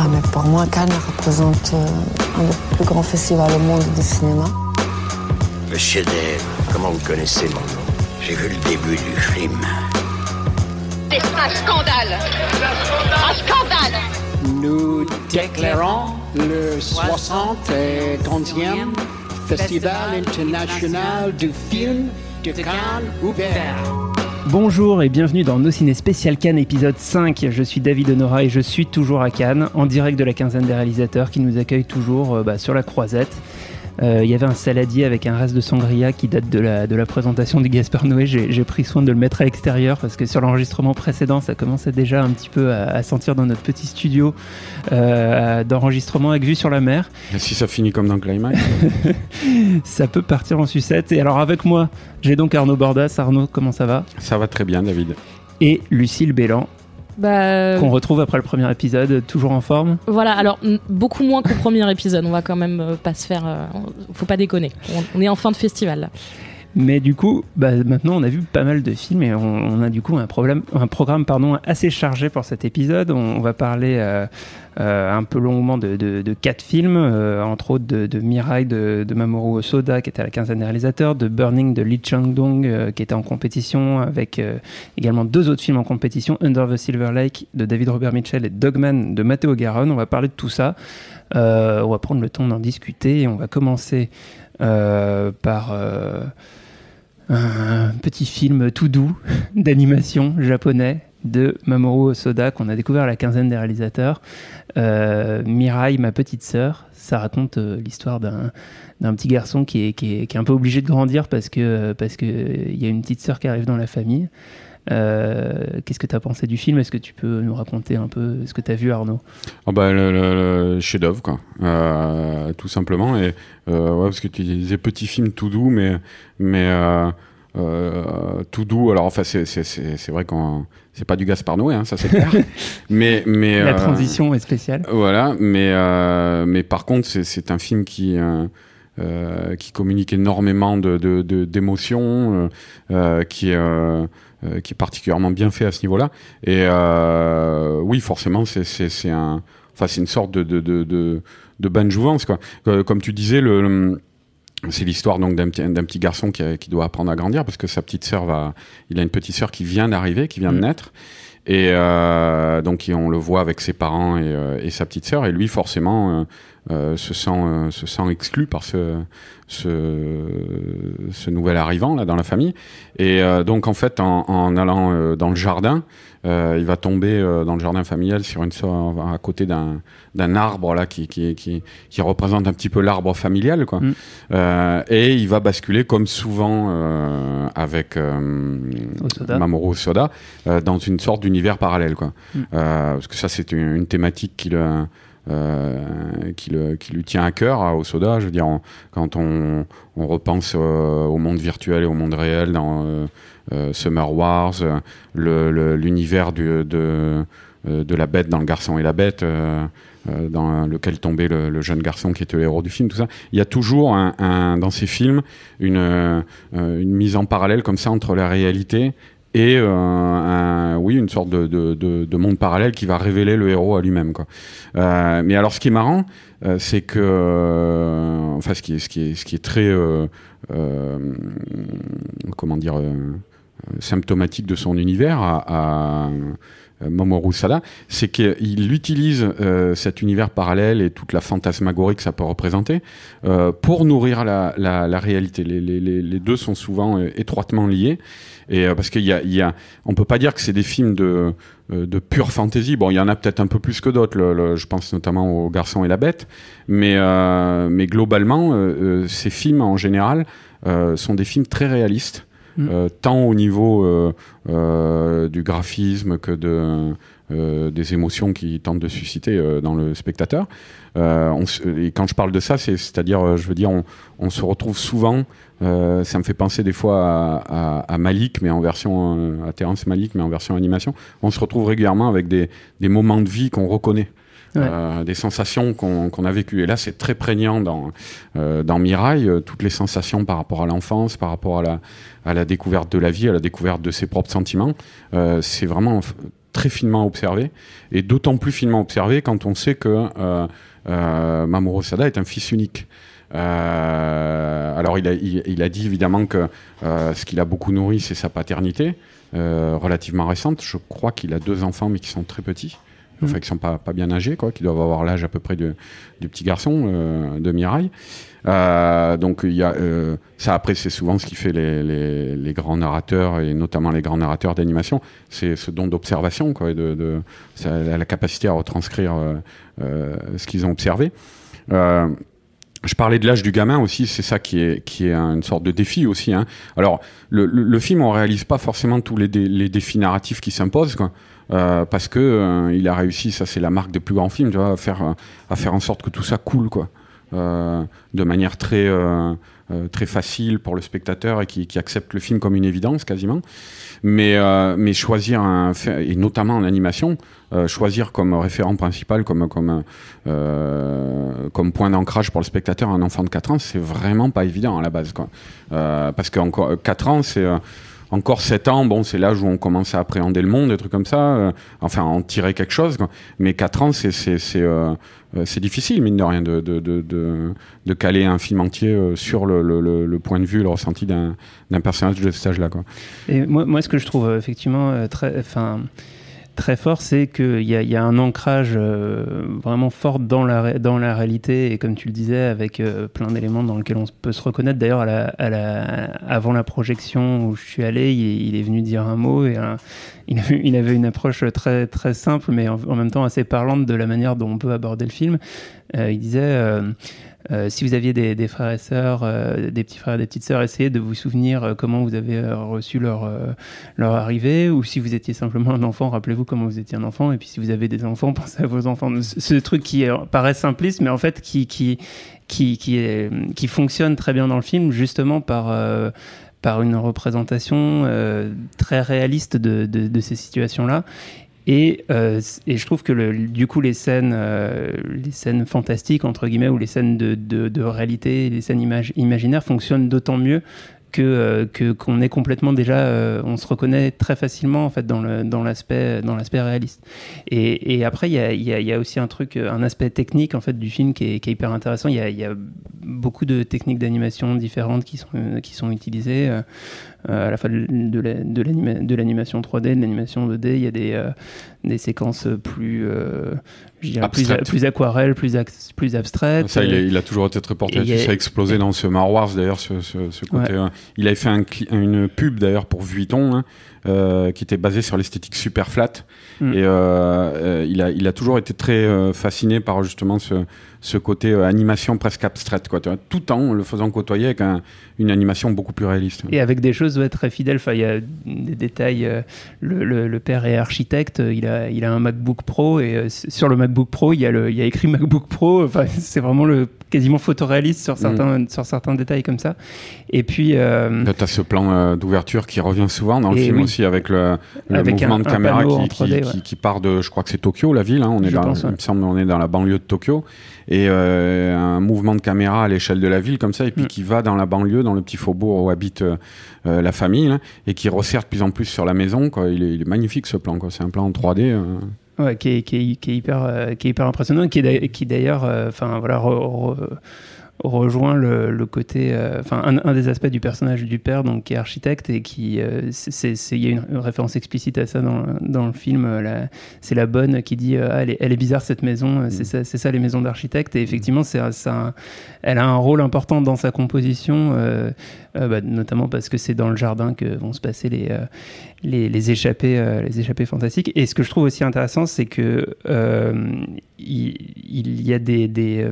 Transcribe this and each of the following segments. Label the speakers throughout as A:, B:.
A: Ah, mais pour moi, Cannes représente euh, un des plus grands festivals au monde du cinéma.
B: Le chef-d'œuvre, comment vous connaissez mon nom? J'ai vu le début du film.
C: C'est un scandale Un scandale
D: Nous déclarons le 71e Festival international du film de Cannes ouvert.
E: Bonjour et bienvenue dans Nos Ciné Spécial Cannes épisode 5. Je suis David Honora et je suis toujours à Cannes, en direct de la quinzaine des réalisateurs qui nous accueillent toujours euh, bah, sur la croisette. Euh, Il y avait un saladier avec un reste de sangria qui date de la, de la présentation du Gaspard Noé. J'ai pris soin de le mettre à l'extérieur parce que sur l'enregistrement précédent, ça commençait déjà un petit peu à, à sentir dans notre petit studio euh, d'enregistrement avec vue sur la mer.
F: Et si ça finit comme dans Climax
E: Ça peut partir en sucette. Et alors avec moi, j'ai donc Arnaud Bordas. Arnaud, comment ça va?
F: Ça va très bien, David.
E: Et Lucille Bélan,
G: Bah,
E: qu'on retrouve après le premier épisode, toujours en forme.
G: voilà, alors beaucoup moins qu'au premier épisode. On va quand même euh, pas se faire. euh, faut pas déconner. On, on est en fin de festival. là.
E: Mais du coup, bah, maintenant on a vu pas mal de films et on, a du coup un, problème, un programme pardon, assez chargé pour cet épisode. On, va parler euh, euh, un peu longuement de, de- quatre films, euh, entre autres de, Mirai de, Mamoru Osoda qui était à la quinzaine des réalisateurs, de Burning de Lee Chang-dong qui était en compétition, avec également deux autres films en compétition, Under the Silver Lake de David Robert Mitchell et Dogman de Matteo Garonne. On va parler de tout ça. On va prendre le temps d'en discuter on va commencer par un petit film tout doux d'animation japonais de Mamoru Osoda qu'on a découvert à la quinzaine des réalisateurs. Euh, Mirai, ma petite sœur, ça raconte euh, l'histoire d'un d'un petit garçon qui est, qui, est, qui est un peu obligé de grandir parce que parce que il y a une petite sœur qui arrive dans la famille. Euh, Qu'est-ce que tu as pensé du film? Est-ce que tu peux nous raconter un peu ce que tu as vu, Arnaud?
F: Oh bah, le, le- le chef-d'œuvre, quoi. Euh, tout simplement. Et, euh, ouais, parce que tu disais petit film tout doux, mais, mais euh, tout doux. Alors, enfin, c'est vrai qu'on. C'est pas du Gaspard Noé, hein, ça c'est clair. mais, mais,
E: La
F: euh,
E: transition est spéciale.
F: Voilà, mais, euh, mais par contre, c'est- un film qui, qui communique énormément d'émotions, de, de, d'émotions, qui, euh, qui est particulièrement bien fait à ce niveau-là. Et euh, oui, forcément, c'est c'est- c'est un, enfin, c'est une sorte de, de, de, de, de bain de jouvence. Quoi. Euh, Comme tu disais, le, le- c'est l'histoire donc d'un petit, petit garçon qui, a- qui doit apprendre à grandir parce que sa petite sœur va, il a une petite sœur qui vient d'arriver, qui vient de
E: Mhm.
F: naître. Et euh, donc on le voit avec ses parents et, euh, et sa petite sœur, et lui forcément euh, euh, se sent euh, se sent exclu par ce ce, ce nouvel arrivant là dans la famille. Et euh, donc en fait en, en allant dans le jardin, il va tomber euh, dans le jardin familial sur une sorte à côté d'un d'un arbre là qui qui, qui qui représente un petit peu l'arbre familial quoi.
E: Mm.
F: Euh, et il va basculer comme souvent euh, avec euh,
E: Osoda.
F: Mamoru Soda euh, dans une sorte d'univers parallèle quoi.
E: Mm.
F: Euh, parce que ça c'est une, une thématique qui le euh, qui, lui tient à cœur à Osoda. Je veux dire, quand on, repense euh, au monde virtuel et au monde réel dans euh, Summer Wars, l'univers de, la bête dans Le Garçon et la Bête, dans lequel tombait le, jeune garçon qui était le héros du film, tout ça. Il y a toujours dans ces films une, une mise en parallèle comme ça entre la réalité et euh, oui une sorte de, de- de- de monde parallèle qui va révéler le héros à lui-même. Euh, mais alors ce qui est marrant euh, c'est que enfin ce qui est très comment dire symptomatique de son univers à, à Mamoru Sada, c'est qu'il utilise cet univers parallèle et toute la fantasmagorie que ça peut représenter pour nourrir la, réalité. Les, deux sont souvent étroitement liés. Et euh, parce qu'il y a, il y a, on peut pas dire que c'est des films de, euh, de pure fantasy. Bon, il y en a peut-être un peu plus que d'autres. le- le- je pense notamment au Garçon et la Bête. Mais, euh, mais globalement, ces films en général euh, sont des films très réalistes.
E: Mm.
F: euh, tant au niveau du graphisme que de, euh, des émotions qu'il tente de susciter euh, dans le spectateur. Euh, on et quand je parle de ça, c'est- c'est-à-dire, je veux dire, on, on se retrouve souvent, ça me fait penser des fois à, à- à Malik, mais en version, à Terrence Malik, mais en version animation, on se retrouve régulièrement avec des, des moments de vie qu'on reconnaît.
E: Ouais.
F: Euh, des sensations qu'on a vécues. Et là, c'est très prégnant dans, euh, dans Mirail, euh, toutes les sensations par rapport à l'enfance, par rapport à la, à la découverte de la vie, à la découverte de ses propres sentiments. C'est vraiment très finement observé, et d'autant plus finement observé quand on sait que euh, euh, Mamoru Sada est un fils unique. Euh, alors, il a, il, il a dit évidemment que euh, ce qu'il a beaucoup nourri, c'est sa paternité, euh, relativement récente. Je crois qu'il a deux enfants, mais qui sont très petits enfin
E: Mhm.
F: qui sont pas, pas bien âgés, quoi, qui doivent avoir l'âge à peu près de- du petit garçon de Mirail. Euh, donc il y a euh, ça après c'est souvent ce qui fait les, les, grands narrateurs et notamment les grands narrateurs d'animation, c'est ce don d'observation quoi, de, la capacité à retranscrire euh, ce qu'ils ont observé. Je parlais de l'âge du gamin aussi, c'est ça qui est, qui est une sorte de défi aussi. Hein. Alors, le, film, on réalise pas forcément tous les, dé- les défis narratifs qui s'imposent, quoi. Parce que il a réussi, ça c'est la marque des plus grands films, tu vois, à faire, à faire en sorte que tout ça coule, quoi. Euh, de manière très, euh, euh, très facile pour le spectateur et qui, accepte le film comme une évidence quasiment. Mais, mais choisir un, et notamment en animation, choisir comme référent principal, comme, comme, comme point d'ancrage pour le spectateur un enfant de 4 ans, c'est vraiment pas évident à la base. Parce que encore 4 ans, c'est. Encore 7 ans, bon, c'est l'âge où on commence à appréhender le monde, des trucs comme ça, euh, enfin, en tirer quelque chose. Quoi. Mais 4 ans, c'est euh, euh, difficile, mine de rien, de, de, de, de, caler un film entier euh, sur le, le, le, point de vue, le ressenti d'un personnage de cet âge-là.
E: Et moi, moi, ce que je trouve euh, effectivement euh, très, enfin, très fort, c'est qu'il y, a- un ancrage euh, vraiment fort dans la, dans la réalité, et comme tu le disais, avec euh, plein d'éléments dans lesquels on peut se reconnaître. D'ailleurs, avant la projection où je suis allé, il, est venu dire un mot, et il, avait, une approche très, très simple, mais en, en même temps assez parlante de la manière dont on peut aborder le film. Euh, il disait... euh, si vous aviez des, frères et sœurs, euh, des petits frères et des petites sœurs, essayez de vous souvenir euh, comment vous avez reçu leur, leur arrivée, ou si vous étiez simplement un enfant, rappelez-vous comment vous étiez un enfant, et puis si vous avez des enfants, pensez à vos enfants. Ce, ce truc qui paraît simpliste, mais en fait qui, qui, qui, qui, fonctionne très bien dans le film, justement par... par une représentation très réaliste de, de ces situations-là. Et, euh, et je trouve que du coup les scènes, euh, les scènes fantastiques entre guillemets ou les scènes de, réalité, les scènes imag- imaginaires fonctionnent d'autant mieux que euh, qu'on est complètement déjà, on se reconnaît très facilement en fait dans l'aspect dans l'aspect réaliste. Et, après il y a, aussi un truc, un aspect technique en fait du film qui est, hyper intéressant. Il y a, y a beaucoup de techniques d'animation différentes qui sont qui sont utilisées. Euh, à la fois de, de la- de l'anima- de l'animation 3D, de l'animation 2D, il y a des, euh, des séquences plus, euh, plus, aquarelles, plus, abstraites.
F: Ça, il, a, il a toujours été très porté
E: a-
F: Ça a explosé dans ce Mar Wars, d'ailleurs, ce, ce, ce côté. euh, il avait fait un une pub, d'ailleurs, pour Vuitton, hein, euh, qui était basée sur l'esthétique super flat.
E: Mm.
F: Et euh, euh, il, a, il a toujours été très fasciné par, justement, ce, ce côté euh, animation presque abstraite, quoi, tout en le faisant côtoyer avec un- une animation beaucoup plus réaliste.
E: Et avec des choses ouais, très fidèles. Il y a des détails. euh, le, le- le père est architecte. euh, Il a, il a un MacBook Pro et euh, sur le MacBook Pro, il y a, le, il y a écrit MacBook Pro. C'est vraiment le quasiment photoréaliste sur certains, sur certains détails comme ça. Et puis.
F: Tu as ce plan d'ouverture qui revient souvent dans le film
E: oui.
F: aussi avec le,
E: Avec
F: mouvement
E: un-
F: de caméra qui,
E: en
F: qui,
E: 3D,
F: qui-
E: ouais.
F: qui part de, je crois que c'est Tokyo, la ville. hein, on est
E: Je
F: dans,
E: pense, ouais.
F: il me semble, on est dans la banlieue de Tokyo et euh, un mouvement de caméra à l'échelle de la ville comme ça et puis
E: Mm.
F: qui va dans la banlieue, dans le petit faubourg où habite euh, euh, la famille là, et qui resserre de plus en plus sur la maison. Quoi. Il, est, il est magnifique ce plan. quoi. C'est un plan en 3D. euh.
E: Ouais, qui est, qui est- qui est hyper, euh, qui est hyper impressionnant, qui, d'ailleurs, euh, enfin voilà, re- re- rejoint le, le côté, euh, enfin un, un des aspects du personnage du père, donc qui est architecte et qui, euh, c'est- il y a une référence explicite à ça dans, dans le film. euh, c'est la bonne qui dit, ah, elle, est, elle est bizarre cette maison, euh, c'est ça, les maisons d'architectes. Et effectivement, c'est, elle a un rôle important dans sa composition, bah, notamment parce que c'est dans le jardin que vont se passer les les, les échappées, les échappées fantastiques. Et ce que je trouve aussi intéressant, c'est que il, il y a des, des,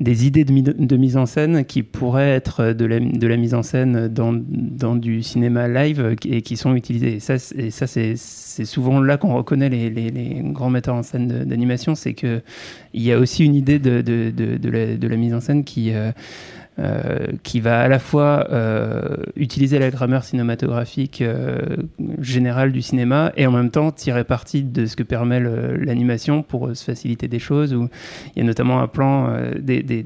E: des idées de, mi- de mise en scène qui pourraient être de la, de la mise en scène dans, dans du cinéma live et qui sont utilisées. Et ça, c'est- souvent là qu'on reconnaît les, les- grands metteurs en scène d'animation, c'est que il y a aussi une idée de, de, la, la mise en scène qui euh, qui va à la fois euh, utiliser la grammaire cinématographique euh, générale du cinéma et en même temps tirer parti de ce que permet l'animation pour euh, se faciliter des choses. Où il y a notamment un plan, euh, des, des,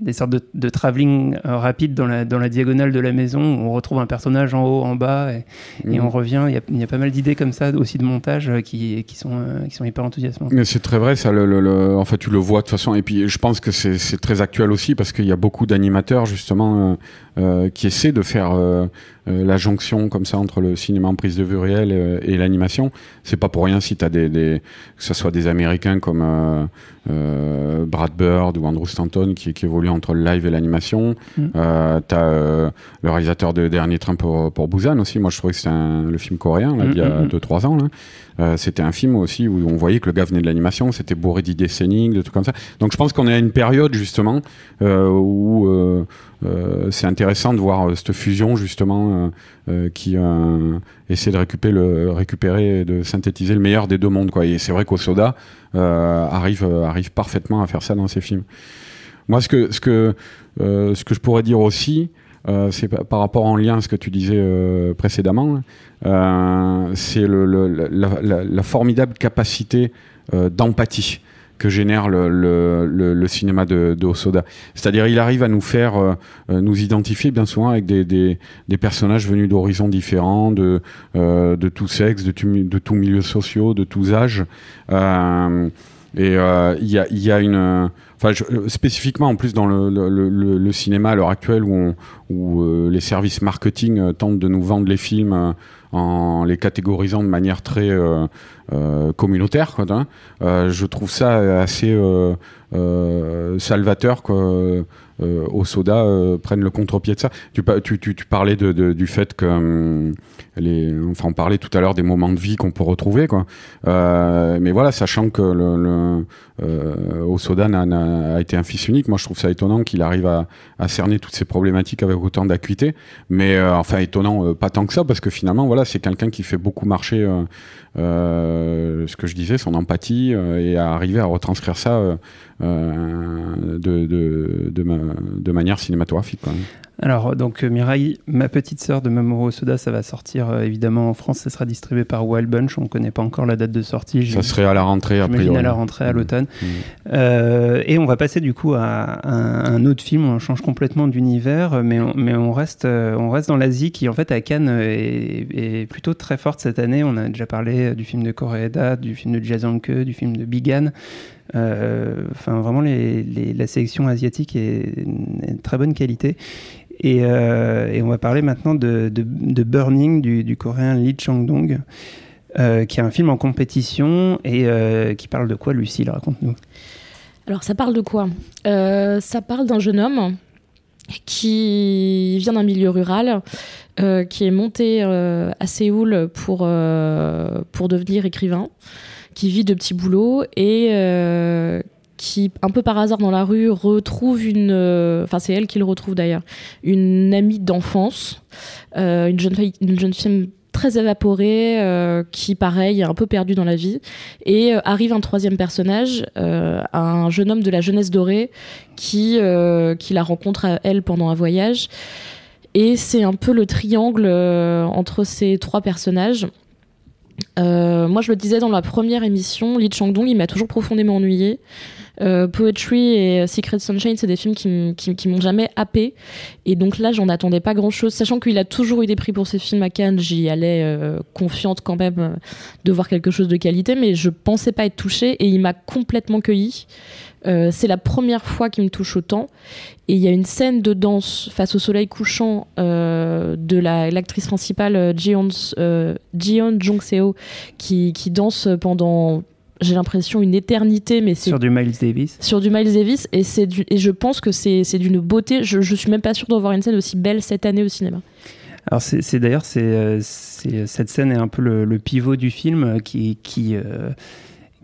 E: des sortes de, de travelling euh, rapide dans la, dans la diagonale de la maison où on retrouve un personnage en haut, en bas et, et on revient. Il y, a, il y a pas mal d'idées comme ça aussi de montage euh, qui, qui, sont, euh, qui sont hyper enthousiasmantes.
F: Mais c'est très vrai, ça. Le, le- le- en fait, tu le vois de toute façon. Et puis, je pense que c'est très actuel aussi parce qu'il y a beaucoup d'animateurs justement euh, euh, qui essaient de faire euh, la jonction comme ça entre le cinéma en prise de vue réelle euh, et l'animation. C'est pas pour rien si tu as des, des, que ce soit des Américains comme euh, euh, Brad Bird ou Andrew Stanton qui, qui évoluent entre le live et l'animation.
E: Mm.
F: Euh, t'as euh, le réalisateur de Dernier Train pour, pour Busan aussi. Moi, je trouvais que c'était le film coréen là,
E: Mm,
F: d'il y a
E: mm, mm.
F: 2-3 ans. Là. Euh, c'était un film aussi où on voyait que le gars venait de l'animation, c'était bourré d'idées scéniques, de trucs comme ça. Donc je pense qu'on est à une période justement euh, où euh, euh, c'est intéressant de voir euh, cette fusion justement euh, euh, qui euh, essaie de récupérer, et de synthétiser le meilleur des deux mondes. Et c'est vrai qu'Osoda euh, arrive, euh, parfaitement à faire ça dans ses films. Moi, ce que, euh, je pourrais dire aussi, euh, c'est par rapport en lien à ce que tu disais euh, précédemment, euh, c'est la, formidable capacité euh, d'empathie génère le, cinéma de, de Hosoda. C'est-à-dire, il arrive à nous faire euh, euh, nous identifier bien souvent avec des, personnages venus d'horizons différents, de, euh, de tout sexe, de tout, de milieu sociaux, de tous âges. Euh, et il y, a, une. Enfin, spécifiquement en plus dans le, cinéma à l'heure actuelle où, les services marketing tentent de nous vendre les films en les catégorisant de manière très communautaire, quoi, hein. Euh, je trouve ça assez euh, euh, salvateur quoi. Euh, au soda euh, le contre-pied de ça. Tu, pa- tu, tu, tu parlais du fait que les, enfin on parlait tout à l'heure des moments de vie qu'on peut retrouver quoi. Euh, mais voilà, sachant que euh, Osoda a été un fils unique, moi je trouve ça étonnant qu'il arrive à, cerner toutes ces problématiques avec autant d'acuité. Mais euh, enfin étonnant, euh, pas tant que ça, parce que finalement voilà, c'est quelqu'un qui fait beaucoup marcher euh, euh, ce que je disais, son empathie euh, et à arriver à retranscrire ça euh, euh, de, de, de, ma- de manière cinématographique. Quoi.
E: Alors, donc, euh, Mirai, ma petite sœur de Mamoru Soda, ça va sortir euh, évidemment en France. Ça sera distribué par Wild Bunch. On ne connaît pas encore la date de sortie.
F: Ça serait à la rentrée, a priori.
E: à la rentrée, à
F: Mmh.
E: l'automne.
F: Mmh.
E: Euh, et on va passer du coup à un, un autre film. On change complètement d'univers, mais on, mais on reste, euh, on reste dans l'Asie qui, en fait, à Cannes, euh, est, est plutôt très forte cette année. On a déjà parlé euh, du film de Koreeda, du film de Jason Ke, du film de Bigan. Euh, Enfin, vraiment, la sélection asiatique est, est de très bonne qualité. Et, euh, et on va parler maintenant de, Burning du, coréen Lee Chang-dong, euh, qui est un film en compétition et qui parle de quoi, Lucille Raconte-nous.
G: Alors, ça parle de quoi? Ça parle d'un jeune homme qui vient d'un milieu rural, qui est monté à Séoul pour, pour devenir écrivain, qui vit de petits boulots et euh, qui, un peu par hasard dans la rue, retrouve une. euh, Enfin, c'est elle qui le retrouve d'ailleurs, une amie d'enfance, euh, une, jeune fille, une jeune fille très évaporée, qui, pareil, est un peu perdue dans la vie. Et arrive un troisième personnage, un jeune homme de la jeunesse dorée, qui, qui la rencontre à elle pendant un voyage. Et c'est un peu le triangle entre ces trois personnages. Euh, moi, je le disais dans la première émission, Lee Chang-dong, il m'a toujours profondément ennuyé. Euh, Poetry et Secret Sunshine, c'est des films qui, m'ont jamais happé. Et donc là, j'en attendais pas grand chose. Sachant qu'il a toujours eu des prix pour ses films à Cannes, j'y allais euh, confiante quand même euh, de voir quelque chose de qualité, mais je pensais pas être touchée et il m'a complètement cueilli. Euh, c'est la première fois qu'il me touche autant. Et il y a une scène de danse face au soleil couchant euh, de la- l'actrice principale euh, Jeon, euh, Jeon Jong-seo qui, qui danse pendant, j'ai l'impression, une éternité, mais c'est
E: Sur du Miles Davis.
G: sur du Miles Davis et c'est du- et je pense que c'est c'est d'une beauté. Je, je suis même pas sûre de voir une scène aussi belle cette année au cinéma.
E: Alors c'est d'ailleurs c'est euh, c'est- cette scène est un peu le, le pivot du film euh, qui qui euh,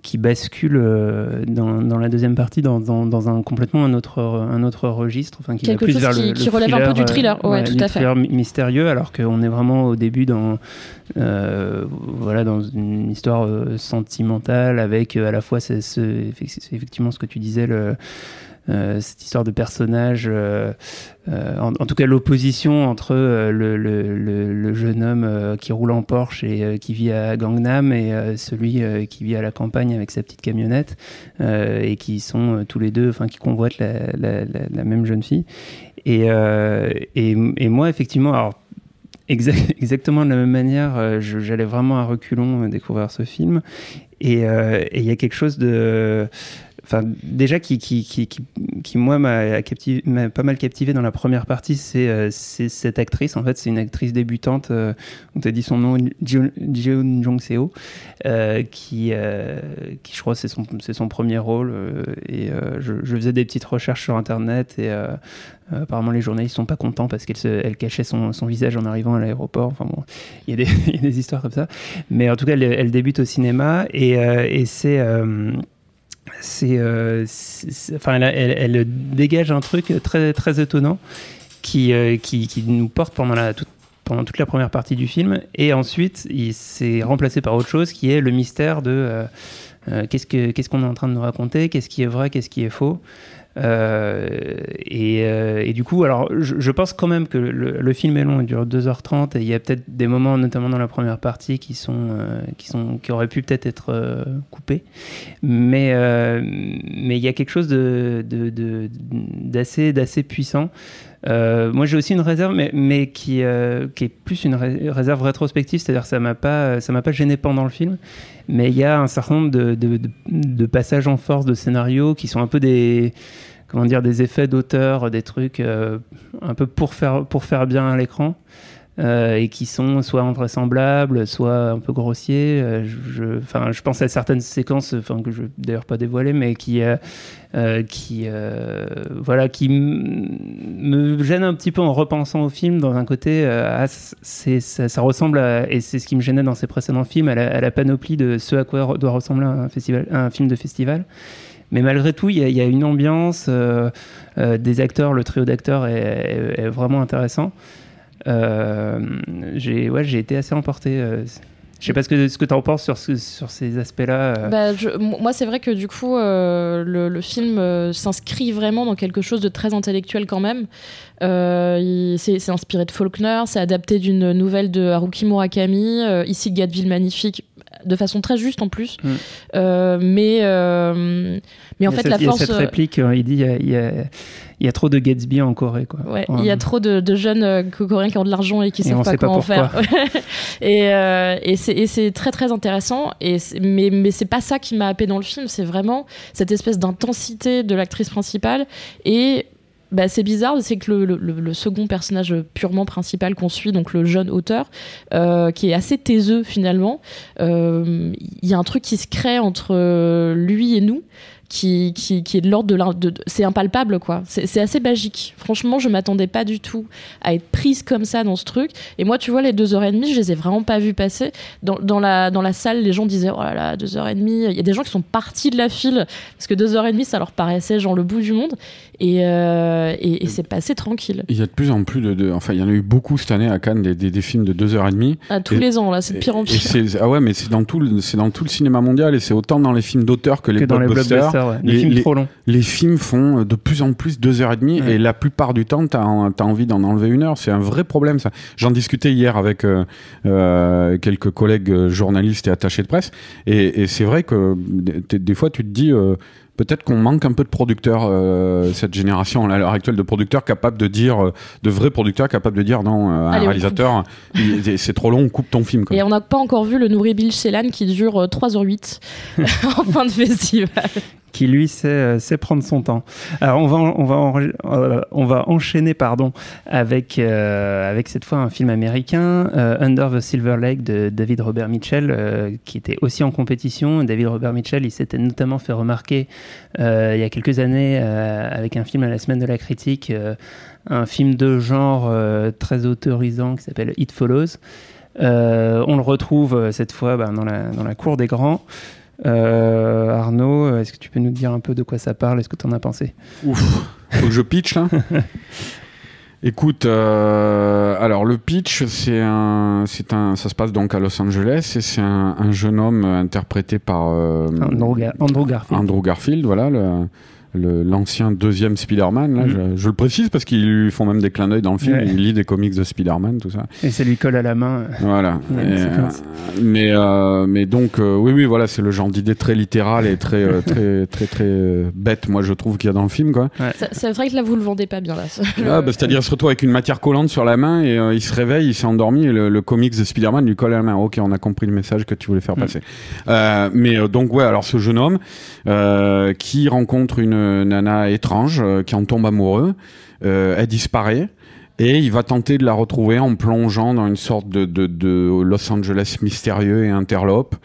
E: qui bascule euh, dans, dans la deuxième partie dans, dans, dans un complètement un autre un autre registre enfin qui va
G: Quelque
E: plus
G: chose
E: vers
G: qui-
E: le,
G: qui
E: le
G: relève un peu du thriller.
E: euh,
G: Ouais, tout
E: du
G: à fait.
E: thriller mystérieux alors qu'on est vraiment au début dans euh, voilà dans une histoire euh, sentimentale avec euh, à la fois c'est ce- c'est effectivement ce que tu disais le euh, cette histoire de personnage, euh, euh, en, tout cas l'opposition entre euh, le, jeune homme euh, qui roule en Porsche et euh, qui vit à Gangnam et euh, celui euh, qui vit à la campagne avec sa petite camionnette euh, et qui sont euh, tous les deux, enfin qui convoitent la, même jeune fille. Et, euh, moi effectivement, alors exa- exactement de la même manière, euh, j'allais vraiment à reculons euh, découvrir ce film euh, et il y a quelque chose de Enfin, déjà, qui, qui, qui, qui, moi, m'a pas mal captivé dans la première partie, c'est euh, cette actrice. En fait, c'est une actrice débutante, euh, on t'a dit son nom, Jeon Jong-seo, euh, qui, euh, qui, je crois, c'est son, c'est son premier rôle. et je, faisais des petites recherches sur Internet et apparemment, les journalistes sont pas contents parce qu'elle elle cachait son, son visage en arrivant à l'aéroport. Enfin bon, il y, y a des histoires comme ça. Mais en tout cas, elle, elle débute au cinéma et, et c'est. Euh, elle, dégage un truc très, très étonnant qui, euh, qui, qui nous porte pendant, la, toute, pendant toute la première partie du film. Et ensuite, il s'est remplacé par autre chose qui est le mystère de euh, qu'est-ce que- qu'est-ce qu'on est en train de nous raconter, qu'est-ce qui est vrai, qu'est-ce qui est faux? Euh, et, euh, et du coup, alors, je, pense quand même que le, film est long, il dure 2h30 et il y a peut-être des moments, notamment dans la première partie, qui, sont, euh, qui, sont, qui auraient pu peut-être être coupés. Mais mais il y a quelque chose d'assez, d'assez puissant. Euh, moi, j'ai aussi une réserve, mais, euh, qui est plus une ré- réserve rétrospective, c'est-à-dire que ça m'a pas, ça m'a pas gêné pendant le film, mais il y a un certain nombre de, passages en force de scénario qui sont un peu des, comment dire, des effets d'auteur, des trucs euh, un peu pour faire, pour faire bien à l'écran. Euh, et qui sont soit invraisemblables, soit un peu grossiers. Euh, je, enfin, je pense à certaines séquences, enfin que je vais d'ailleurs pas dévoiler, mais qui, euh, qui, voilà, qui me gênent un petit peu en repensant au film. Dans un côté, ah, ça, ressemble et c'est ce qui me gênait dans ses précédents films, à la, panoplie de ce à quoi doit ressembler un film de festival. Mais malgré tout, il y, a- une ambiance, des acteurs, le trio d'acteurs est vraiment intéressant. Euh, j'ai ouais, été assez emporté. euh, je sais pas ce que, ce que tu en penses sur, sur ces aspects-là. euh.
G: Bah, moi, c'est vrai que du coup, le, film s'inscrit vraiment dans quelque chose de très intellectuel quand même. Euh, c'est inspiré de Faulkner, c'est adapté d'une nouvelle de Haruki Murakami, euh, ici Gatville magnifique, de façon très juste en plus.
E: Mm.
G: Euh, mais, euh, mais en fait,
E: cette-
G: la
E: il y a
G: force.
E: cette réplique, il dit il y a, il y a- il y a trop de Gatsby en Corée. Quoi.
G: Ouais, il y a trop de, de jeunes coréens qui ont de l'argent et qui
E: Et
G: savent pas
E: sait pas
G: comment en faire. et et c'est très très intéressant. Et mais mais c'est pas ça qui m'a happé dans le film. C'est vraiment cette espèce d'intensité de l'actrice principale et bah, c'est bizarre, c'est que le, second personnage purement principal qu'on suit, donc le jeune auteur, euh, qui est assez taiseux finalement, euh, il y a un truc qui se crée entre euh, lui et nous. Qui, qui, qui est de l'ordre de, de, de- c'est impalpable quoi. C'est c'est assez magique. Franchement je m'attendais pas du tout à être prise comme ça dans ce truc. Et moi tu vois les deux heures et demie je les ai vraiment pas vues passer. Dans, dans la dans la salle les gens disaient oh là là deux heures et demie il y a des gens qui sont partis de la file parce que deux heures et demie ça leur paraissait genre le bout du monde. Et, euh, et, et c'est passé tranquille.
F: Il y a de plus en plus de, de- Enfin, il y en a eu beaucoup cette année à Cannes, des, des, des films de 2h30.
G: à tous
F: Et-
G: les ans là c'est de pire en
F: Et
G: pire.
F: ah ouais, mais c'est dans, tout le- c'est dans tout le cinéma mondial et c'est autant dans les films d'auteur que les
E: que dans les
F: blockbusters.
E: Ouais. les,
F: les-
E: films
F: les-
E: trop longs.
F: Les films font de plus en plus 2h30
E: Ouais.
F: et la plupart du temps, t'as as envie d'en enlever une heure. C'est un vrai problème, ça. J'en discutais hier avec euh, euh, quelques collègues euh, journalistes et attachés de presse et, et c'est vrai que des, des fois, tu te dis. euh, Peut-être qu'on manque un peu de producteurs, euh, cette génération à l'heure actuelle de producteurs capables de dire, euh, de vrais producteurs capables de dire non, euh, à
G: Allez,
F: un
G: on
F: réalisateur, c'est trop long, coupe ton film. Quoi.
G: et on n'a pas encore vu le Nourri Bill Shelan qui dure euh, 3h08 en fin de festival
E: qui lui sait, euh, sait prendre son temps. Alors on va on va euh, on va enchaîner pardon avec euh, avec cette fois un film américain euh, Under the Silver Lake de David Robert Mitchell euh, qui était aussi en compétition. David Robert Mitchell il s'était notamment fait remarquer euh, il y a quelques années euh, avec un film à la semaine de la critique euh, un film de genre euh, très autorisant qui s'appelle It Follows. Euh, on le retrouve euh, cette fois ben, dans, la, dans la cour des grands. Euh, Arnaud, est-ce que tu peux nous dire un peu de quoi ça parle? Est-ce que tu en as pensé?
F: Ouf, faut que je pitch là Écoute, euh, alors le pitch, c'est un, c'est un, ça se passe donc à Los Angeles et c'est un, un jeune homme interprété par euh,
E: Andrew, Gar- Andrew Garfield.
F: Andrew Garfield, voilà, le- le- l'ancien deuxième Spider-Man. Là,
E: Mhm.
F: je, je le précise parce qu'ils lui font même des clins d'œil dans le film.
E: Ouais.
F: Il lit des comics de Spider-Man, tout ça.
E: Et ça lui colle à la main.
F: Voilà. Et,
E: séquence.
F: euh, mais, euh, mais donc, euh, oui, oui, voilà, c'est le genre d'idée très littérale et très, euh, très, très, très, euh, bête, moi, je trouve qu'il y a dans le film, quoi.
G: Ça- C'est vrai que là, vous le vendez pas bien, là.
F: Ah, bah, C'est-à-dire, il se retrouve avec une matière collante sur la main et euh, il se réveille, il s'est endormi et le, le comics de Spider-Man lui colle à la main. Ok, on a compris le message que tu voulais faire
E: Mm.
F: passer. Euh, mais euh, donc, ouais, alors ce jeune homme euh, qui rencontre une nana étrange, euh, qui en tombe amoureux, euh, elle disparaît. Et il va tenter de la retrouver en plongeant dans une sorte de, de, de Los Angeles mystérieux et interlope,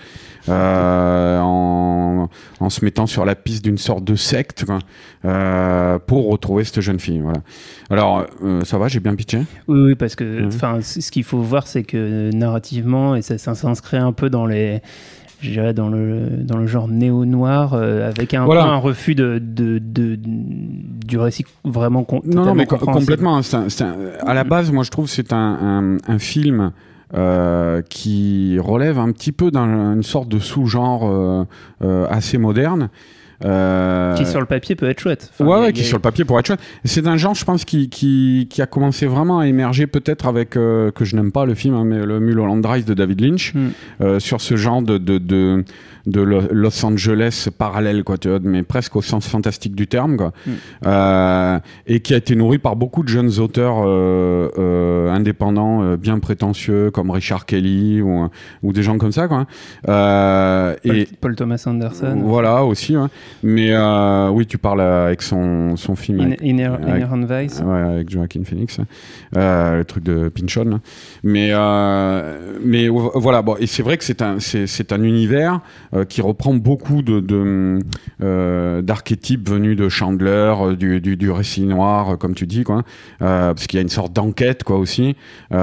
F: euh, en, en se mettant sur la piste d'une sorte de secte quoi, euh, pour retrouver cette jeune fille. Voilà. Alors, euh, ça va, j'ai bien pitché?
E: Oui, oui, parce que enfin, ce qu'il faut voir, c'est que narrativement, et ça, ça s'inscrit un peu dans les. Je dirais dans le, dans le genre néo-noir, euh, avec un,
F: Voilà.
E: un refus de, de, de- du récit vraiment con-
F: Non, non, mais complètement. hein, un- un- à la base, moi, je trouve que c'est un, film euh, qui relève un petit peu d'une sorte de sous-genre euh, assez moderne. Euh,
E: Qui sur le papier peut être chouette. Enfin,
F: ouais,
E: a-
F: qui
E: a-
F: sur le papier pourrait être chouette. C'est un genre, je pense, qui, qui, qui a commencé vraiment à émerger peut-être avec, euh, que je n'aime pas le film, hein, mais le Mulholland Drive de David Lynch,
E: Hmm.
F: euh, sur ce genre de, de, de, de Lo- Los Angeles parallèle, quoi, tu vois, mais presque au sens fantastique du terme, quoi.
E: Hmm.
F: Et qui a été nourri par beaucoup de jeunes auteurs indépendants, bien prétentieux, comme Richard Kelly ou, ou des gens comme ça, quoi. Euh,
E: Paul,
F: et
E: Paul Thomas Anderson.
F: voilà aussi, ouais. Mais euh, oui, tu parles avec son, son film.
E: In-
F: avec-
E: Inher-
F: avec-
E: Inherent Vice.
F: Ouais, avec Joaquin Phoenix, euh, le truc de Pinchon. là. Mais, euh, mais vo- voilà, bon, et c'est vrai que c'est un, c'est, c'est un univers qui reprend beaucoup de, de, d'archétypes venus de Chandler, du, du, du récit noir, comme tu dis, quoi. Euh, parce qu'il y a une sorte d'enquête, quoi, aussi, en,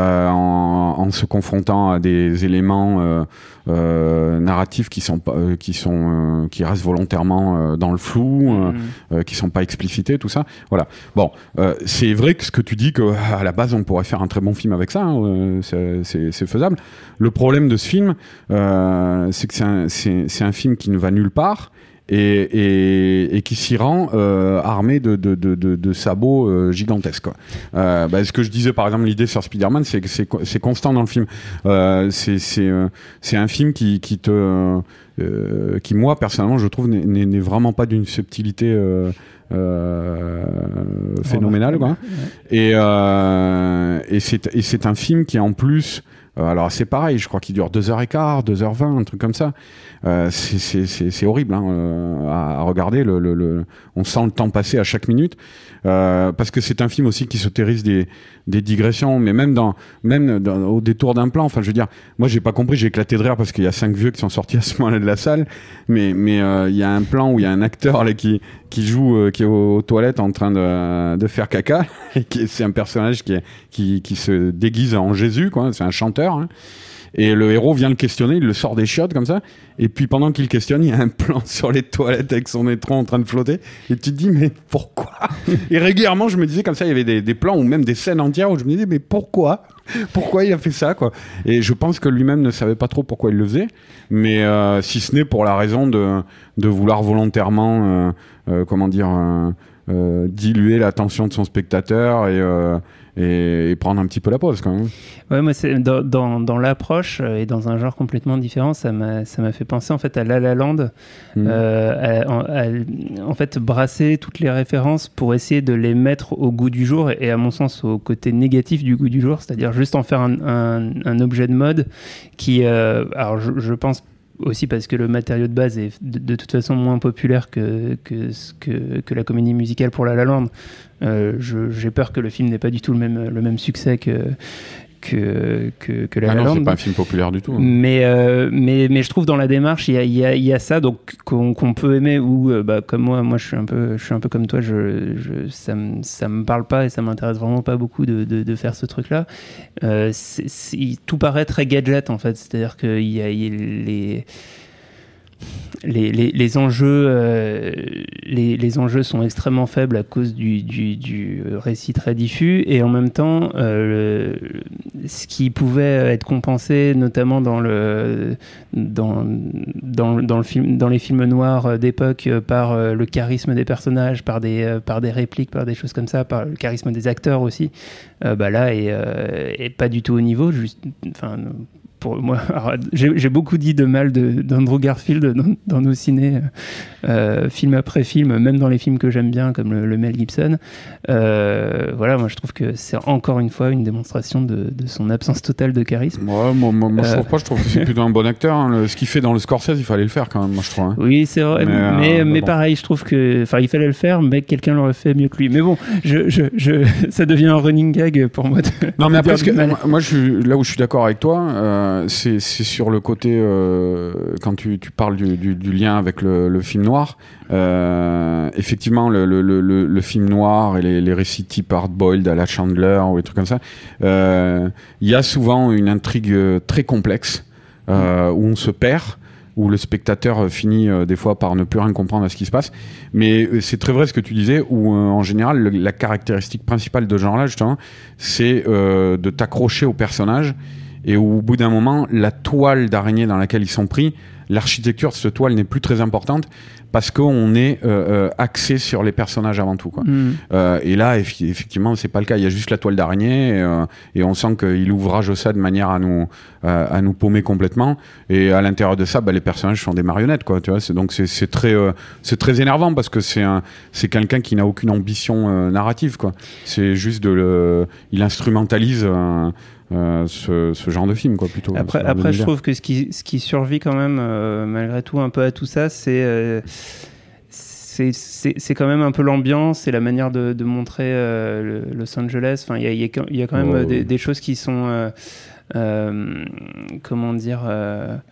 F: en se confrontant à des éléments narratifs qui sont pas, euh, qui sont, euh, qui restent volontairement euh, dans le flou. euh, euh, qui sont pas explicités, tout ça. Voilà. Bon, euh, c'est vrai que ce que tu dis que à la base on pourrait faire un très bon film avec ça, hein, euh, c'est- faisable. Le problème de ce film, euh, c'est que c'est un, c'est- c'est un film qui ne va nulle part. Et, et, et qui s'y rend euh, armé de, de, de, de, de sabots euh, gigantesques. Quoi. Euh, bah, ce que je disais par exemple, l'idée sur Spider-Man, c'est que c'est co- c'est constant dans le film. Euh, c'est c'est euh, c'est un film qui, qui te euh, qui moi personnellement je trouve n'est- vraiment pas d'une subtilité euh, euh, phénoménale quoi. Et, euh, et c'est et c'est un film qui en plus alors c'est pareil, je crois qu'il dure 2h15, 2h20, un truc comme ça. Euh, c'est horrible hein, euh, à, à regarder. Le, le, le- on sent le temps passer à chaque minute. Euh, parce que c'est un film aussi qui s'autorise des, des digressions, mais même dans même au détour d'un plan. Enfin, je veux dire, moi j'ai pas compris, j'ai éclaté de rire parce qu'il y a cinq vieux qui sont sortis à ce moment-là de la salle, mais mais euh, il y a un plan où il y a un acteur là qui qui joue, euh, qui est aux, toilettes en train de, de faire caca, et c'est un personnage qui, qui qui se déguise en Jésus, quoi. C'est un chanteur. hein. Et le héros vient le questionner, il le sort des chiottes comme ça. Et puis pendant qu'il questionne, il y a un plan sur les toilettes avec son étron en train de flotter. Et tu te dis, mais pourquoi? Et régulièrement, je me disais comme ça, il y avait des, plans ou même des scènes entières où je me disais, mais pourquoi? Pourquoi il a fait ça quoi? Et je pense que lui-même ne savait pas trop pourquoi il le faisait. Mais euh, si ce n'est pour la raison de, vouloir volontairement, euh, euh, comment dire, diluer l'attention de son spectateur et, et, et prendre un petit peu la pause quand même.
E: Ouais, moi, c'est dans, dans, dans l'approche euh, et dans un genre complètement différent, ça m'a ça m'a fait penser en fait à La La Land.
F: Mm.
E: Euh, à- en- à- en fait, brasser toutes les références pour essayer de les mettre au goût du jour et, et à mon sens au côté négatif du goût du jour, c'est-à-dire juste en faire un, un- un objet de mode qui, euh, alors je, je pense aussi parce que le matériau de base est de, toute façon moins populaire que, la comédie musicale pour La La Land. Euh, J'ai peur que le film n'ait pas du tout le même succès que, que, que, que La
F: Ah
E: La
F: non, c'est pas un film populaire du tout. hein.
E: Mais, euh, mais, mais je trouve dans la démarche, il y a, y a, y a ça donc qu'on peut aimer ou euh, bah, comme moi, moi je suis un peu, je suis un peu comme toi, je, je, ça me ça me parle pas et ça m'intéresse vraiment pas beaucoup de, de, de faire ce truc-là. Euh, tout paraît très gadget en fait, c'est-à-dire qu'il y a, y a les les, enjeux, euh, les, enjeux sont extrêmement faibles à cause du, récit très diffus et en même temps, euh, ce qui pouvait être compensé, notamment dans le dans, le film, dans les films noirs d'époque, euh, par le charisme des personnages, par des par des répliques, par des choses comme ça, par le charisme des acteurs aussi, bah là est, pas du tout au niveau. Pour moi, j'ai beaucoup dit de mal de- d'Andrew Garfield dans, dans nos ciné, euh, film après film, même dans les films que j'aime bien, comme le, le Mel Gibson. Euh, voilà, moi je trouve que c'est encore une fois une démonstration de, de son absence totale de charisme.
F: Ouais, moi, moi, moi, je
E: Euh.
F: trouve pas, je trouve que c'est plutôt un bon acteur. hein. Le- ce qu'il fait dans le Scorsese, il fallait le faire quand même, moi je trouve. hein.
E: Oui, c'est vrai,
F: Mais,
E: mais,
F: euh,
E: mais,
F: bon.
E: pareil, je trouve que, enfin, il fallait le faire, mais quelqu'un l'aurait fait mieux que lui. Mais bon, je, je, je, ça devient un running gag pour moi. de-
F: Non, mais après, que- moi, moi, je suis, là où je suis d'accord avec toi, c'est sur le côté, euh, quand tu, parles du, lien avec le, film noir, euh, effectivement, le, film noir et les, les récits type hard-boiled à la Chandler ou des trucs comme ça, euh, il y a souvent une intrigue très complexe où on se perd où le spectateur finit des fois par ne plus rien comprendre à ce qui se passe. Mais c'est très vrai ce que tu disais, où en général, la caractéristique principale de ce genre-là, justement, c'est de t'accrocher au personnage et où, au bout d'un moment, la toile d'araignée dans laquelle ils sont pris, l'architecture de cette toile n'est plus très importante parce qu'on est euh, euh, axé sur les personnages avant tout. Quoi.
E: Mm.
F: Euh, et là, effi- effectivement, c'est pas le cas. Il y a juste la toile d'araignée et, euh, et on sent qu'il ouvrage ça de manière à nous à nous paumer complètement. Et à l'intérieur de ça, bah, les personnages sont des marionnettes, quoi. Tu vois, donc c'est très euh, c'est très énervant parce que c'est un c'est quelqu'un qui n'a aucune ambition euh, narrative. C'est juste de le il instrumentalise. Euh, ce, ce genre de film quoi plutôt
E: Après, je trouve que ce qui, ce qui survit quand même, euh, malgré tout, un peu à tout ça, c'est. euh, c'est- quand même un peu l'ambiance et la manière de, de montrer euh, le- Los Angeles. Enfin, il y a, y a y a quand même
F: Oh,
E: des, choses qui sont. comment dire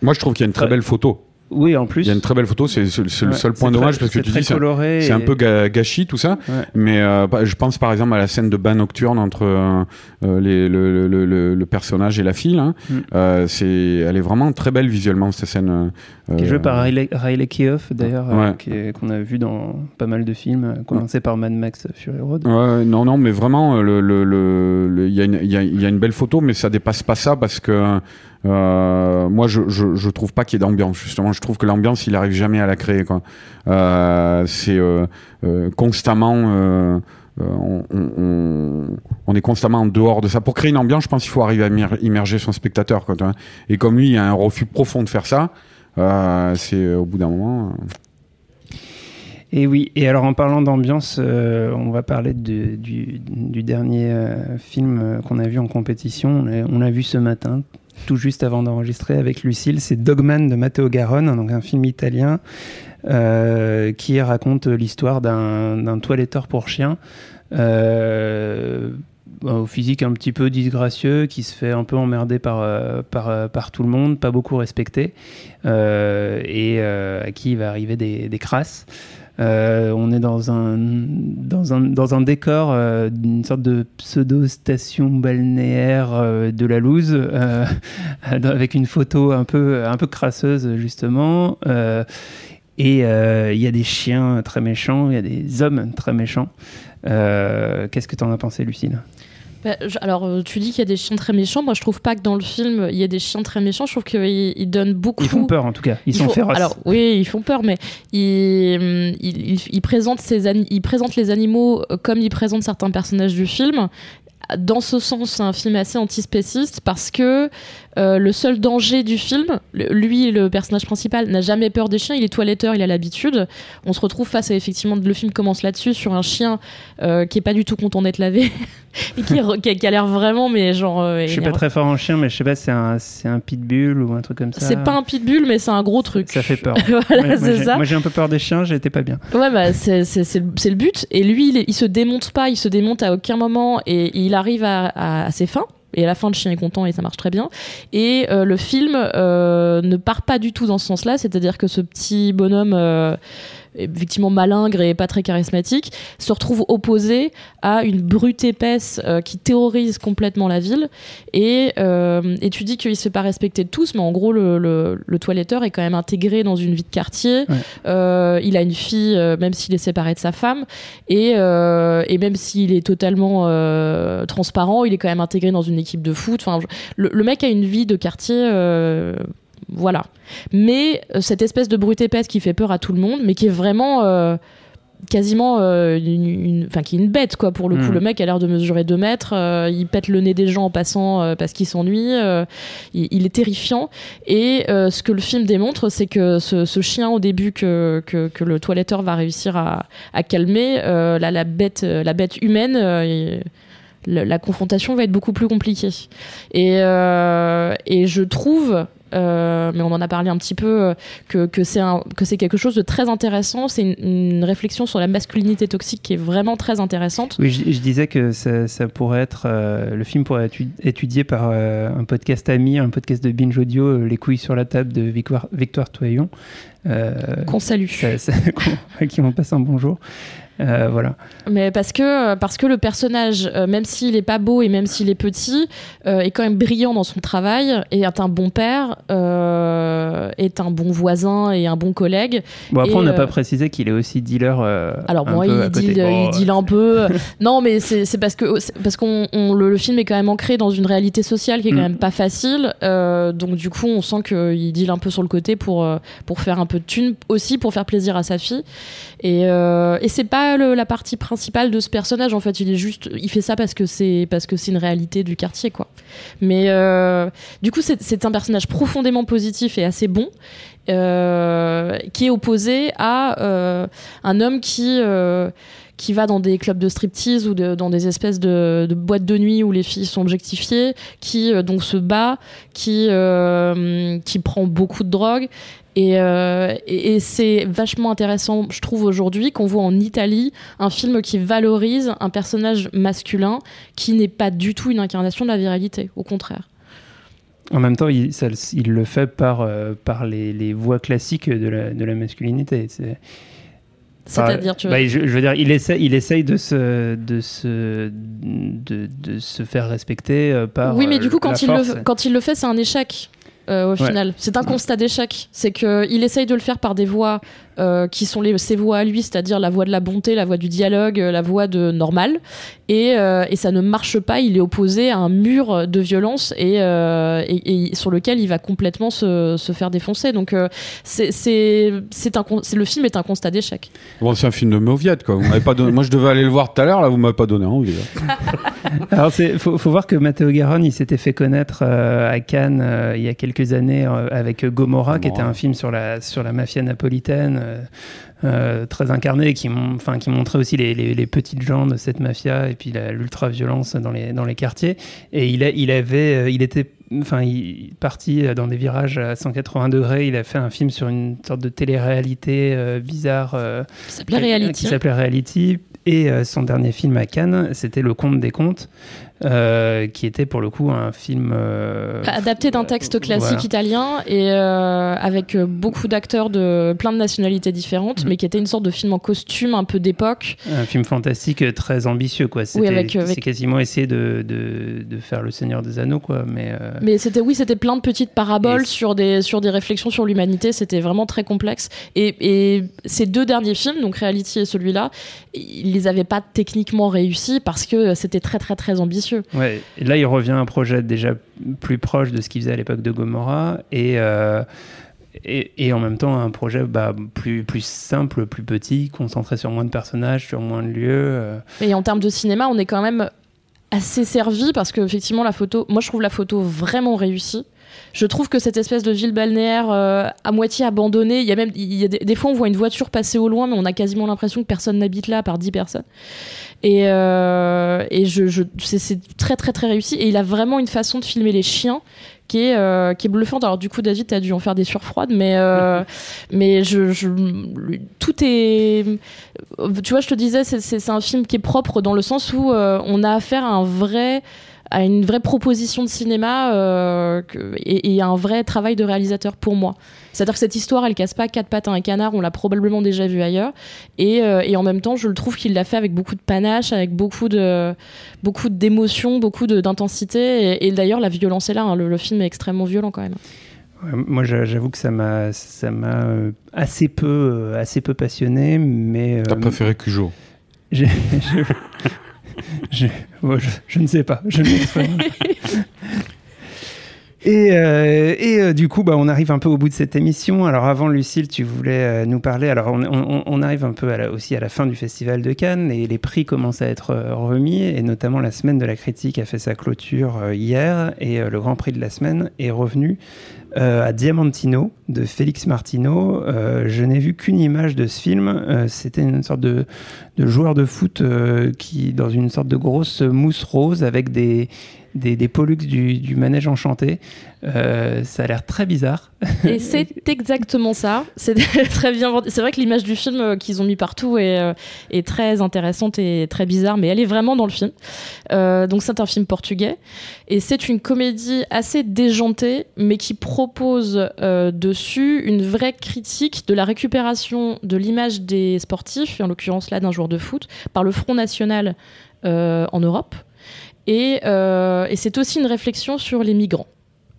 F: moi je trouve qu'il y a une Très- belle photo
E: Oui, en plus.
F: il y a une très belle photo c'est le
E: Ouais,
F: seul point dommage parce que tu dis c'est- un peu gâchis tout ça
E: Ouais.
F: Mais euh, bah, je pense par exemple à la scène de bain nocturne entre euh, euh, les- le, le- le- le personnage et la fille. là.
E: Mm.
F: Euh, c'est, elle est vraiment très belle visuellement cette scène.
E: qui est joué
F: euh,
E: par Riley, Riley Keough, d'ailleurs,
F: Ouais.
E: qu'on a vu dans pas mal de films, commencé par Mad Max Fury Road.
F: Non, non, mais vraiment, il y, y a une belle photo, mais ça dépasse pas ça parce que euh, moi, je, je, trouve pas qu'il y ait d'ambiance. Justement, je trouve que l'ambiance, il arrive jamais à la créer. Euh, c'est euh, constamment. on, est constamment en dehors de ça. Pour créer une ambiance, je pense qu'il faut arriver à immer- immerger son spectateur. Et comme lui, il a un refus profond de faire ça, c'est au bout d'un moment.
E: Et oui, et alors en parlant d'ambiance, on va parler du, dernier film qu'on a vu en compétition. On l'a vu ce matin, tout juste avant d'enregistrer avec Lucille. C'est Dogman de Matteo Garonne, un film italien euh, qui raconte l'histoire d'un toiletteur pour chien. Euh, au physique un petit peu disgracieux, qui se fait un peu emmerder par, euh, tout le monde, pas beaucoup respecté, et à qui il va arriver des crasses. Euh, on est dans un, dans un, dans un décor euh, d'une sorte de pseudo-station balnéaire euh, de la loose, euh, avec une photo un peu, un peu crasseuse, justement. Et il y a des chiens très méchants, il y a des hommes très méchants. Qu'est-ce que tu en as pensé, Lucille?
G: Bah, je- alors, euh, tu dis qu'il y a des chiens très méchants. Moi, je trouve pas que dans le film, il y a des chiens très méchants. Je trouve qu'ils ils donnent beaucoup.
E: Ils font peur, en tout cas. Ils
G: Il
E: sont féroces.
G: Alors oui, ils font peur, mais ils, ils présentent ces ils présentent les animaux euh, comme ils présentent certains personnages du film. Dans ce sens, c'est un film assez antispéciste parce que euh, le seul danger du film, le- lui, le personnage principal, n'a jamais peur des chiens. Il est toiletteur, il a l'habitude. On se retrouve face à effectivement, le film commence là-dessus sur un chien euh, qui est pas du tout content d'être lavé et qui, a, qui a l'air vraiment, mais genre. euh,
E: Je suis pas très fort en chien, mais je sais pas, c'est un, c'est un pitbull ou un truc comme ça.
G: C'est pas un pitbull, mais c'est un gros truc.
E: Ça fait peur.
G: voilà,
E: moi,
G: c'est
E: j'ai-
G: ça.
E: Moi, j'ai un peu peur des chiens, j'étais pas bien.
G: Ouais, bah, c'est le c'est le but. Et lui, il, est- il se démonte pas, il se démonte à aucun moment et il arrive à, à- à ses fins. Et à la fin, le chien est content et ça marche très bien. Et euh, le film euh, ne part pas du tout dans ce sens-là, c'est-à-dire que ce petit bonhomme, euh, effectivement malingre et pas très charismatique, se retrouve opposé à une brute épaisse euh, qui terrorise complètement la ville. Et, euh, et tu dis qu'il se fait pas respecter de tous, mais en gros, le, le, le toiletteur est quand même intégré dans une vie de quartier.
E: Ouais.
G: Euh, il a une fille, euh, même s'il est séparé de sa femme. Et, et même s'il est totalement transparent, il est quand même intégré dans une équipe de foot. Enfin, je- le, le mec a une vie de quartier. Voilà. Mais euh, cette espèce de brute épaisse qui fait peur à tout le monde, mais qui est vraiment euh, quasiment euh, une, enfin qui est une bête quoi pour le coup
E: Mhm.
G: le mec a l'air de mesurer 2 mètres euh, il pète le nez des gens en passant euh, parce qu'il s'ennuie il, il est terrifiant et ce que le film démontre c'est que ce, ce chien au début que, que, que le toiletteur va réussir à, à calmer la, la bête la bête humaine le- la confrontation va être beaucoup plus compliquée. Et, et je trouve, euh, mais on en a parlé un petit peu, euh, que, que c'est un- que c'est quelque chose de très intéressant. C'est une, une réflexion sur la masculinité toxique qui est vraiment très intéressante.
E: Oui, je, je disais que ça, ça pourrait être. euh, le film pourrait être étudié par euh, un podcast ami, un podcast de binge audio, Les couilles sur la table de Victoire, Victoire Toyon.
G: Qu'on salue.
E: ça- ça- à qui on passe un bonjour. Euh, voilà.
G: Mais parce que, parce que le personnage, euh, même s'il est pas beau et même s'il est petit, euh, est quand même brillant dans son travail et est un bon père, euh, est un bon voisin et un bon collègue.
E: Bon, après,
G: Et,
E: on n'a
G: euh,
E: pas précisé qu'il est aussi dealer. euh,
G: Alors bon, il deal, il deal un peu. non, mais c'est parce que parce qu'on on- le, le film est quand même ancré dans une réalité sociale qui est quand
E: Mm.
G: même pas facile. Euh, donc du coup, on sent qu'il deal un peu sur le côté pour euh, pour faire un peu de thunes aussi pour faire plaisir à sa fille. Et, euh, et c'est pas le- la partie principale de ce personnage. En fait, il est juste, il fait ça parce que c'est parce que c'est une réalité du quartier, quoi. Mais euh, du coup, c'est un personnage profondément positif et assez bon. Euh, qui est opposé à euh, un homme qui euh, qui va dans des clubs de striptease ou dans des espèces de, boîtes de nuit où les filles sont objectifiées, qui donc se bat, qui qui prend beaucoup de drogue. Et, et, et c'est vachement intéressant, je trouve, aujourd'hui, qu'on voit en Italie un film qui valorise un personnage masculin qui n'est pas du tout une incarnation de la virilité, au contraire.
E: En même temps, il, ça- il le fait par, euh, par les, les voies classiques de la, de la masculinité. C'est-
G: C'est-à-dire, tu vois.
E: bah, je, je veux dire, il essaie, il essaye de se, de se, de, de se faire respecter euh, par.
G: Oui, mais
E: euh,
G: du coup,
E: la
G: quand, il le, quand il le fait, c'est un échec. euh, au
E: Ouais.
G: final, c'est un constat d'échec. C'est qu'il essaye de le faire par des voies euh, qui sont les, ses voies à lui, c'est-à-dire la voie de la bonté, la voie du dialogue, euh, la voie de normal. Et, euh, et ça ne marche pas. Il est opposé à un mur de violence et, euh, et, et sur lequel il va complètement se, se faire défoncer. Donc, c'est, c'est, c'est un, con- c'est- le film est un constat d'échec.
F: Bon, c'est un film de mauviette, quoi. Vous m'avez pas donné... Moi, je devais aller le voir tout à l'heure, là, vous m'avez pas donné envie. là.
E: Alors, il faut, faut voir que Matteo Garonne, il s'était fait connaître euh, à Cannes euh, il y a quelques années euh, avec Gomorrah, qui était un film sur la, sur la mafia napolitaine, euh, euh, très incarné, qui, montrait aussi les, petites gens de cette mafia et puis l'ultra-violence dans les, quartiers. Et il avait, euh, il était enfin, il parti dans des virages à 180 degrés. Il a fait un film sur une sorte de télé-réalité euh, bizarre euh,
G: Ça s'appelait
E: qui
G: Reality.
E: s'appelait Reality. Et euh, son dernier film à Cannes, c'était Le Conte des Contes, euh, qui était pour le coup un film euh,
G: Adapté d'un texte classique
E: voilà.
G: italien et euh, avec euh, beaucoup d'acteurs de plein de nationalités différentes,
E: Mhm.
G: mais qui était une sorte de film en costume un peu d'époque.
E: un film fantastique euh, très ambitieux quoi. C'était
G: avec, euh, avec-
E: c'est quasiment essayer de, de, de faire le Seigneur des Anneaux quoi. Mais euh,
G: Mais c'était oui, c'était plein de petites paraboles sur des sur des réflexions sur l'humanité. C'était vraiment très complexe. Et, et ces deux derniers films, donc Reality et celui-là, ils les avaient pas techniquement réussis parce que c'était très très très ambitieux.
E: Ouais, et là il revient à un projet déjà plus proche de ce qu'il faisait à l'époque de Gomorrah et, euh, et, et en même temps un projet bah, plus, plus simple, plus petit, concentré sur moins de personnages, sur moins de lieux. euh.
G: Et en termes de cinéma, on est quand même assez servi parce que effectivement la photo, moi je trouve la photo vraiment réussie. Je trouve que cette espèce de ville balnéaire euh, à moitié abandonnée, il y a même il y a des, des fois on voit une voiture passer au loin, mais on a quasiment l'impression que personne n'habite là à part 10 personnes. Et, euh, et je, je, c'est, très très très réussi. Et il a vraiment une façon de filmer les chiens qui est, euh, qui est bluffante. Alors du coup, David, t'as dû en faire des surfroides, mais, euh, mais je, je, tout est... Tu vois, je te disais, c'est, un film qui est propre dans le sens où euh, on a affaire à un vrai à une vraie proposition de cinéma euh, et, et à un vrai travail de réalisateur pour moi. C'est-à-dire que cette histoire, elle casse pas quatre pattes à un canard, on l'a probablement déjà vu ailleurs. Et, euh, et en même temps, je le trouve qu'il l'a fait avec beaucoup de panache, avec beaucoup de beaucoup d'émotion, beaucoup d'intensité. Et, et d'ailleurs, la violence est là. hein. Le, le film est extrêmement violent quand même.
E: Moi, j'a- j'avoue que ça m'a, ça m'a euh, assez peu, assez peu passionné, mais.
F: T'as
E: euh,
F: préféré Cujo
E: je, ne sais pas. Je ne sais pas. Et, euh, euh, du coup, bah, on arrive un peu au bout de cette émission. Alors avant, Lucille, tu voulais euh, nous parler. Alors on, arrive un peu aussi à la fin du Festival de Cannes et les prix commencent à être remis. Et notamment la semaine de la critique a fait sa clôture hier et le Grand Prix de la semaine est revenu à Diamantino de Félix Martino. Je n'ai vu qu'une image de ce film. C'était une sorte de, de joueur de foot qui, dans une sorte de grosse mousse rose avec des, des, des pollux du, du manège enchanté. Euh, ça a l'air très bizarre.
G: Et c'est exactement ça. C'est très bien. C'est vrai que l'image du film euh, qu'ils ont mis partout est, euh, est très intéressante et très bizarre, mais elle est vraiment dans le film. Euh, donc c'est un film portugais et c'est une comédie assez déjantée, mais qui propose euh, dessus une vraie critique de la récupération de l'image des sportifs, et en l'occurrence là d'un joueur de foot, par le Front National en Europe. Et, euh, et c'est aussi une réflexion sur les migrants.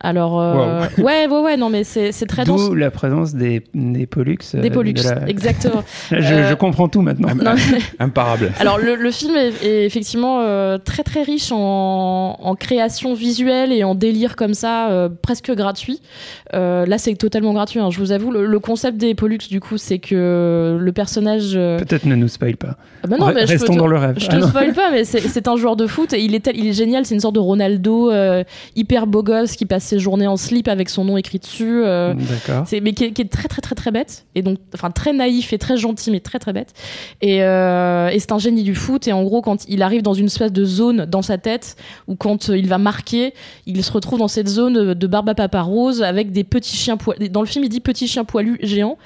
G: Alors, euh, ouais, ouais, ouais, non, mais c'est c'est très dense.
E: D'où la présence des, des pollux. euh,
G: Des pollux,
E: de la-
G: exactement.
E: Je,
G: Euh,
E: je comprends tout maintenant.
G: Non, mais-
F: Imparable.
G: Alors le, le film est, est effectivement euh, très très riche en, en création visuelle et en délire comme ça, euh, presque gratuit. Euh, là c'est totalement gratuit, hein, je vous avoue. Le, le concept des Pollux du coup c'est que le personnage... euh,
E: Peut-être ne nous spoil pas.
G: ah bah non,
E: Re-
G: mais je
E: Restons
G: te-
E: dans le rêve.
G: Je
E: Ah
G: te
E: non.
G: spoil pas, mais c'est c'est un joueur de foot et il est, tel- il est génial. C'est une sorte de Ronaldo euh, hyper beau gosse qui passe ses journées en slip avec son nom écrit dessus. euh, c'est mais qui est, qui est très très très très bête. Et donc enfin très naïf et très gentil mais très très bête. Et, euh, et c'est un génie du foot. Et en gros quand il arrive dans une espèce de zone dans sa tête où quand euh, il va marquer il se retrouve dans cette zone de barbe à papa rose avec des petits chiens poilus. Dans le film il dit petits chiens poilus géants.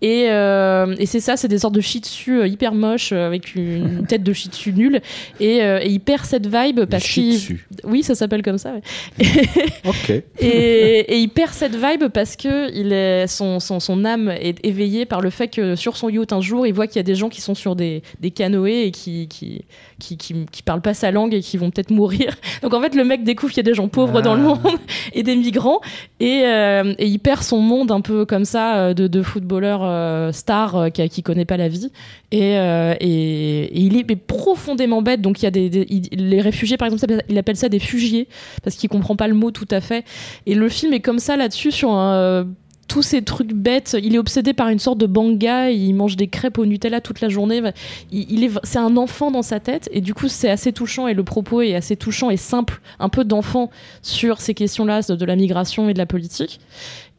G: Et, euh, et c'est ça c'est des sortes de shih tzu hyper moches avec une tête de shih tzu nulle. Et, et il perd cette vibe parce qu'il oui ça s'appelle comme ça ouais.
F: Ok.
G: Et, il perd cette vibe parce que son, âme est éveillée par le fait que sur son yacht un jour il voit qu'il y a des gens qui sont sur des, canoës et qui, qui, qui, qui parlent pas sa langue et qui vont peut-être mourir. Donc en fait le mec découvre qu'il y a des gens pauvres
E: Ah.
G: dans le monde et des migrants et, euh, et il perd son monde un peu comme ça euh, de, de footballeur euh, star qui, qui connaît pas la vie et, euh, et, et il est mais profondément bête donc il y a des, des- il- les réfugiés par exemple il appelle ça des fugiés parce qu'il comprend pas le mot tout à fait et le film est comme ça là-dessus sur un, tous ces trucs bêtes. Il est obsédé par une sorte de banga. Il mange des crêpes au Nutella toute la journée. Il, est, c'est un enfant dans sa tête et du coup c'est assez touchant et le propos est assez touchant et simple, un peu d'enfant sur ces questions-là de, la migration et de la politique.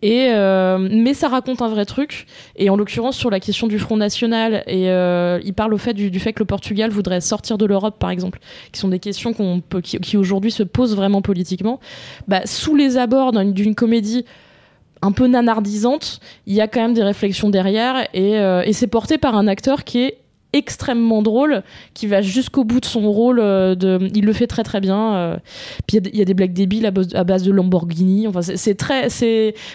G: Et euh, mais ça raconte un vrai truc. Et en l'occurrence sur la question du Front National et euh, il parle au fait du, fait que le Portugal voudrait sortir de l'Europe par exemple, qui sont des questions qui, aujourd'hui se posent vraiment politiquement. Bah, sous les abords d'une comédie un peu nanardisante, il y a quand même des réflexions derrière et, euh, et c'est porté par un acteur qui est extrêmement drôle, qui va jusqu'au bout de son rôle. euh, de, il le fait très très bien. euh. Puis il y a des- blagues débiles à base, base de Lamborghini. Enfin, c'est très.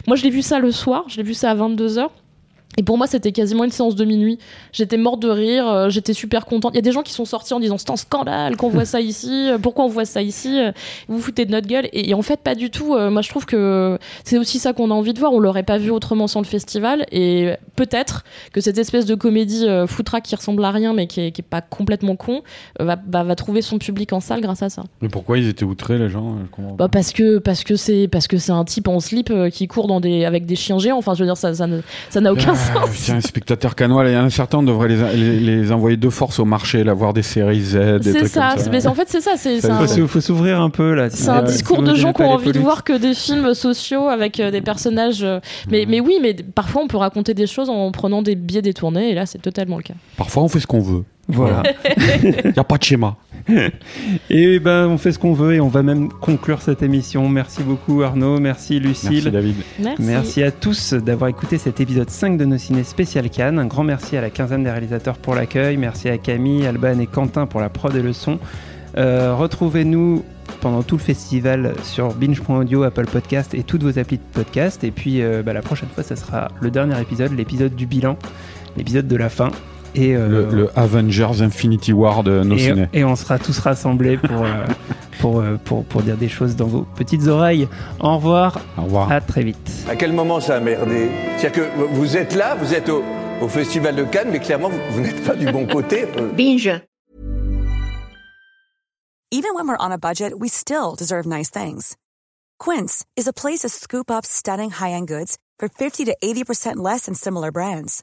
G: Moi, je l'ai vu ça le soir. Je l'ai vu ça à 22 h et pour moi, c'était quasiment une séance de minuit. J'étais morte de rire, euh, j'étais super contente. Il y a des gens qui sont sortis en disant c'est un scandale qu'on voit ça ici, euh, pourquoi on voit ça ici, euh, vous vous foutez de notre gueule. Et, et en fait, pas du tout. Moi, je trouve que c'est aussi ça qu'on a envie de voir. On l'aurait pas vu autrement sans le festival. Et peut-être que cette espèce de comédie foutraque qui ressemble à rien, mais qui est, qui est pas complètement con, va, trouver son public en salle grâce à ça.
F: Mais pourquoi ils étaient outrés, les gens.
G: Bah parce que parce que c'est parce que c'est un type en slip qui court dans des avec des chiens géants. Enfin, je veux dire, ça ça n'a aucun
F: Ah,
G: sens.
F: Tiens, spectateur canois, il y en a certains, on devrait les, les, les envoyer de force au marché, là, voir des séries Z,
G: C'est ça,
F: comme ça.
G: mais en fait c'est ça, c'est c'est
F: Ça
G: un,
F: nous
E: Faut, s'ou- faut s'ouvrir un peu là.
G: c'est un discours de gens qui ont envie de voir que des films sociaux avec euh, des personnages. euh, mais, mais oui, mais parfois on peut raconter des choses en prenant des biais détournés, et là c'est totalement le cas.
F: Parfois, on fait ce qu'on veut.
E: Voilà.
F: Il n'y a pas de schéma.
E: Et ben, on fait ce qu'on veut et on va même conclure cette émission. Merci beaucoup Arnaud, merci Lucille.
F: Merci, David.
G: Merci.
E: Merci à tous d'avoir écouté cet épisode 5 de nos ciné spécial Cannes. Un grand merci à la quinzaine des réalisateurs pour l'accueil. Merci à Camille, Alban et Quentin pour la prod et le son. Euh, Retrouvez-nous pendant tout le festival sur binge.audio, Apple Podcast et toutes vos applis de podcast. Et puis euh, bah, la prochaine fois, ça sera le dernier épisode, l'épisode du bilan, l'épisode de la fin. Et, euh,
F: Le, le Avengers Infinity War de nos
E: et,
F: ciné.
E: et on sera tous rassemblés pour, euh, pour, euh, pour, pour dire des choses dans vos petites oreilles. Au revoir,
F: Au revoir.
E: à très vite.
H: À quel moment ça a merdé? C'est-à-dire que vous êtes là, vous êtes au, au Festival de Cannes, mais clairement, vous, vous n'êtes pas du bon côté.
C: Binge.
I: Even when we're on a budget, we still deserve nice things. Quince is a place to scoop up stunning high-end goods for 50 to 80% less than similar brands.